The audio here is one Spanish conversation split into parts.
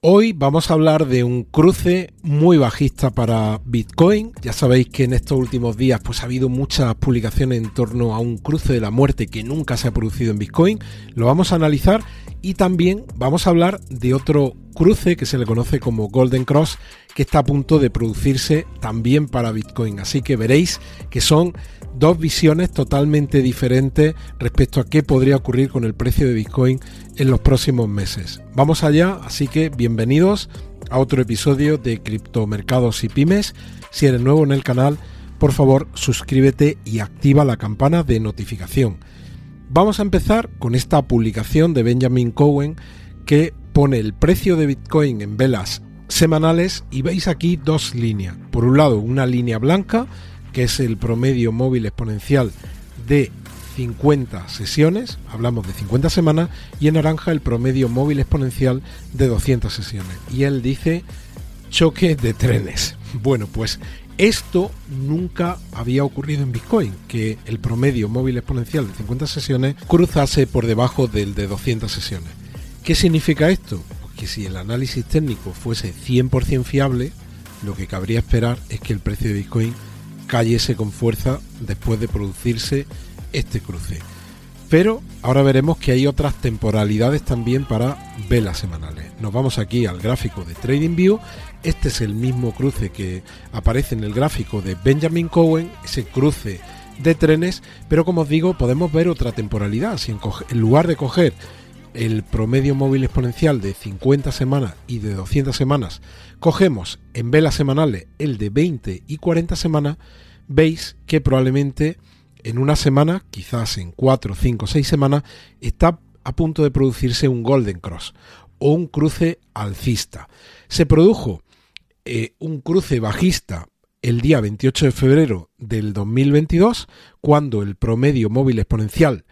Hoy vamos a hablar de un cruce muy bajista para Bitcoin. Ya sabéis que en estos últimos días pues ha habido muchas publicaciones en torno a un cruce de la muerte que nunca se ha producido en Bitcoin. Lo vamos a analizar y también vamos a hablar de otro cruce que se le conoce como Golden Cross que está a punto de producirse también para Bitcoin. Así que veréis que son dos visiones totalmente diferentes respecto a qué podría ocurrir con el precio de Bitcoin en los próximos meses. Vamos allá, así que bienvenidos a otro episodio de Criptomercados y Pymes. Si eres nuevo en el canal, por favor suscríbete y activa la campana de notificación. Vamos a empezar con esta publicación de Benjamin Cohen que pone el precio de Bitcoin en velas semanales y veis aquí dos líneas. Por un lado, una línea blanca, que es el promedio móvil exponencial de 50 sesiones, hablamos de 50 semanas, y en naranja el promedio móvil exponencial de 200 sesiones. Y él dice choque de trenes. Bueno, pues esto nunca había ocurrido en Bitcoin, que el promedio móvil exponencial de 50 sesiones cruzase por debajo del de 200 sesiones. ¿Qué significa esto? que si el análisis técnico fuese 100% fiable, lo que cabría esperar es que el precio de Bitcoin cayese con fuerza después de producirse este cruce. Pero ahora veremos que hay otras temporalidades también para velas semanales. Nos vamos aquí al gráfico de TradingView. Este es el mismo cruce que aparece en el gráfico de Benjamin Cohen, ese cruce de trenes, pero como os digo, podemos ver otra temporalidad. Si en lugar de coger el promedio móvil exponencial de 50 semanas y de 200 semanas, cogemos en velas semanales el de 20 y 40 semanas, veis que probablemente en una semana, quizás en 4, 5, 6 semanas, está a punto de producirse un Golden Cross o un cruce alcista. Se produjo eh, un cruce bajista el día 28 de febrero del 2022, cuando el promedio móvil exponencial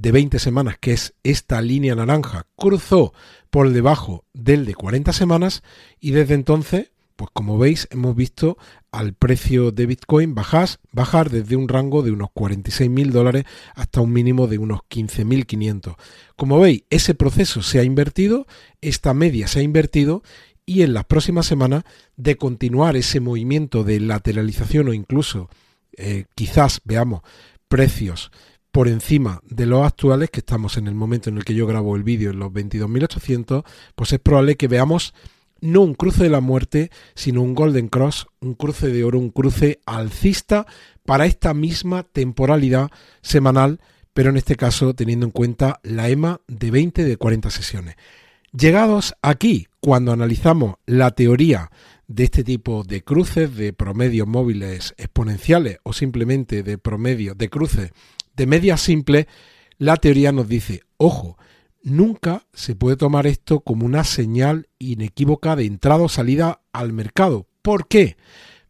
de 20 semanas, que es esta línea naranja, cruzó por debajo del de 40 semanas y desde entonces, pues como veis, hemos visto al precio de Bitcoin bajar, bajar desde un rango de unos 46 mil dólares hasta un mínimo de unos 15.500. Como veis, ese proceso se ha invertido, esta media se ha invertido y en las próximas semanas de continuar ese movimiento de lateralización o incluso eh, quizás veamos precios por encima de los actuales, que estamos en el momento en el que yo grabo el vídeo en los 22.800, pues es probable que veamos no un cruce de la muerte, sino un Golden Cross, un cruce de oro, un cruce alcista para esta misma temporalidad semanal, pero en este caso teniendo en cuenta la EMA de 20 de 40 sesiones. Llegados aquí, cuando analizamos la teoría de este tipo de cruces, de promedios móviles exponenciales o simplemente de promedios de cruces de media simple, la teoría nos dice, ojo, nunca se puede tomar esto como una señal inequívoca de entrada o salida al mercado. ¿Por qué?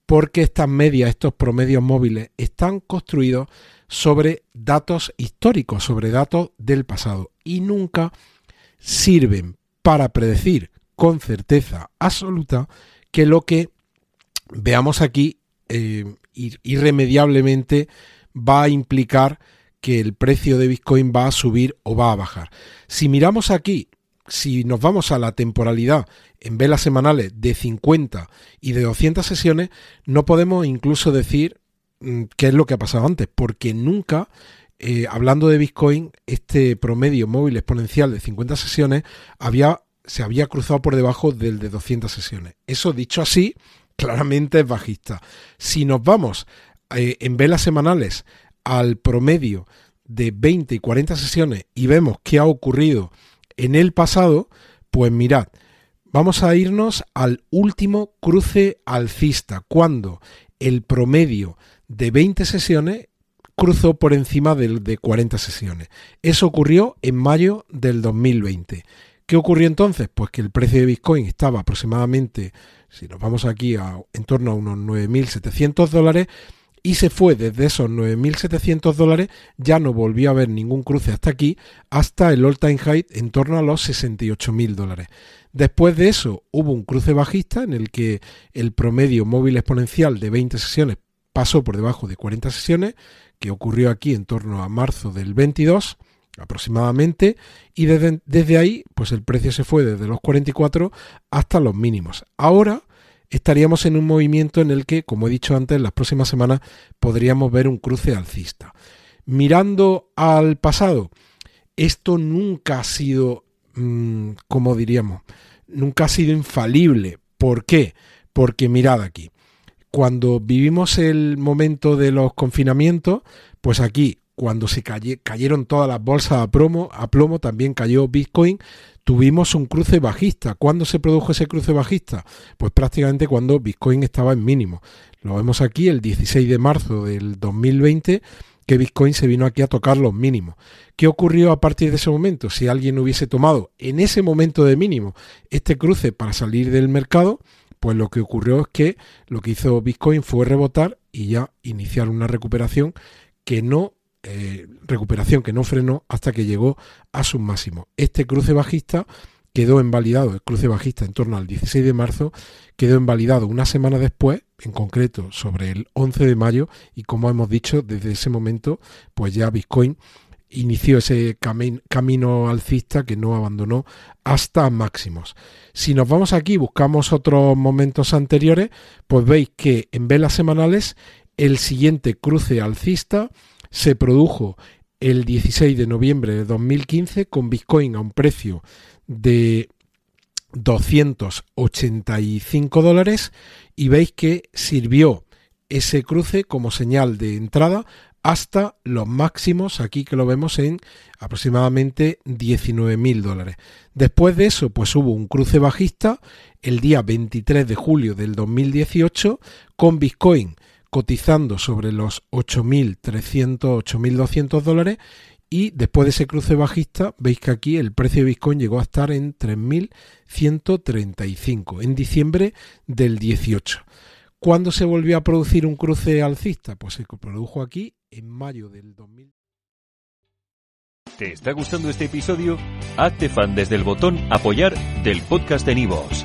Porque estas medias, estos promedios móviles, están construidos sobre datos históricos, sobre datos del pasado y nunca sirven para predecir con certeza absoluta que lo que veamos aquí eh, irremediablemente va a implicar que el precio de Bitcoin va a subir o va a bajar. Si miramos aquí, si nos vamos a la temporalidad en velas semanales de 50 y de 200 sesiones, no podemos incluso decir mm, qué es lo que ha pasado antes, porque nunca, eh, hablando de Bitcoin, este promedio móvil exponencial de 50 sesiones había, se había cruzado por debajo del de 200 sesiones. Eso dicho así, claramente es bajista. Si nos vamos eh, en velas semanales al promedio de 20 y 40 sesiones y vemos qué ha ocurrido en el pasado, pues mirad, vamos a irnos al último cruce alcista, cuando el promedio de 20 sesiones cruzó por encima del de 40 sesiones. Eso ocurrió en mayo del 2020. ¿Qué ocurrió entonces? Pues que el precio de Bitcoin estaba aproximadamente, si nos vamos aquí, a, en torno a unos 9.700 dólares y se fue desde esos 9.700 dólares, ya no volvió a haber ningún cruce hasta aquí, hasta el all-time high en torno a los 68.000 dólares. Después de eso hubo un cruce bajista en el que el promedio móvil exponencial de 20 sesiones pasó por debajo de 40 sesiones, que ocurrió aquí en torno a marzo del 22 aproximadamente y desde, desde ahí pues el precio se fue desde los 44 hasta los mínimos. Ahora estaríamos en un movimiento en el que, como he dicho antes, las próximas semanas podríamos ver un cruce alcista. Mirando al pasado, esto nunca ha sido, mm, como diríamos, nunca ha sido infalible. ¿Por qué? Porque mirad aquí, cuando vivimos el momento de los confinamientos, pues aquí, cuando se cayeron todas las bolsas a, promo, a plomo, también cayó Bitcoin, tuvimos un cruce bajista. ¿Cuándo se produjo ese cruce bajista? Pues prácticamente cuando Bitcoin estaba en mínimo. Lo vemos aquí el 16 de marzo del 2020 que Bitcoin se vino aquí a tocar los mínimos. ¿Qué ocurrió a partir de ese momento? Si alguien hubiese tomado en ese momento de mínimo este cruce para salir del mercado, pues lo que ocurrió es que lo que hizo Bitcoin fue rebotar y ya iniciar una recuperación que no eh, recuperación que no frenó hasta que llegó a su máximo. Este cruce bajista quedó invalidado, el cruce bajista en torno al 16 de marzo, quedó invalidado una semana después, en concreto sobre el 11 de mayo, y como hemos dicho, desde ese momento, pues ya Bitcoin inició ese camino alcista que no abandonó hasta máximos. Si nos vamos aquí buscamos otros momentos anteriores, pues veis que en velas semanales el siguiente cruce alcista se produjo el 16 de noviembre de 2015 con Bitcoin a un precio de 285 dólares y veis que sirvió ese cruce como señal de entrada hasta los máximos aquí que lo vemos en aproximadamente 19 mil dólares. Después de eso pues hubo un cruce bajista el día 23 de julio del 2018 con Bitcoin cotizando sobre los 8.300, 8.200 dólares y después de ese cruce bajista veis que aquí el precio de Bitcoin llegó a estar en 3.135 en diciembre del 18. ¿Cuándo se volvió a producir un cruce alcista? Pues se produjo aquí en mayo del 2000. ¿Te está gustando este episodio? Hazte fan desde el botón apoyar del podcast de Nivos.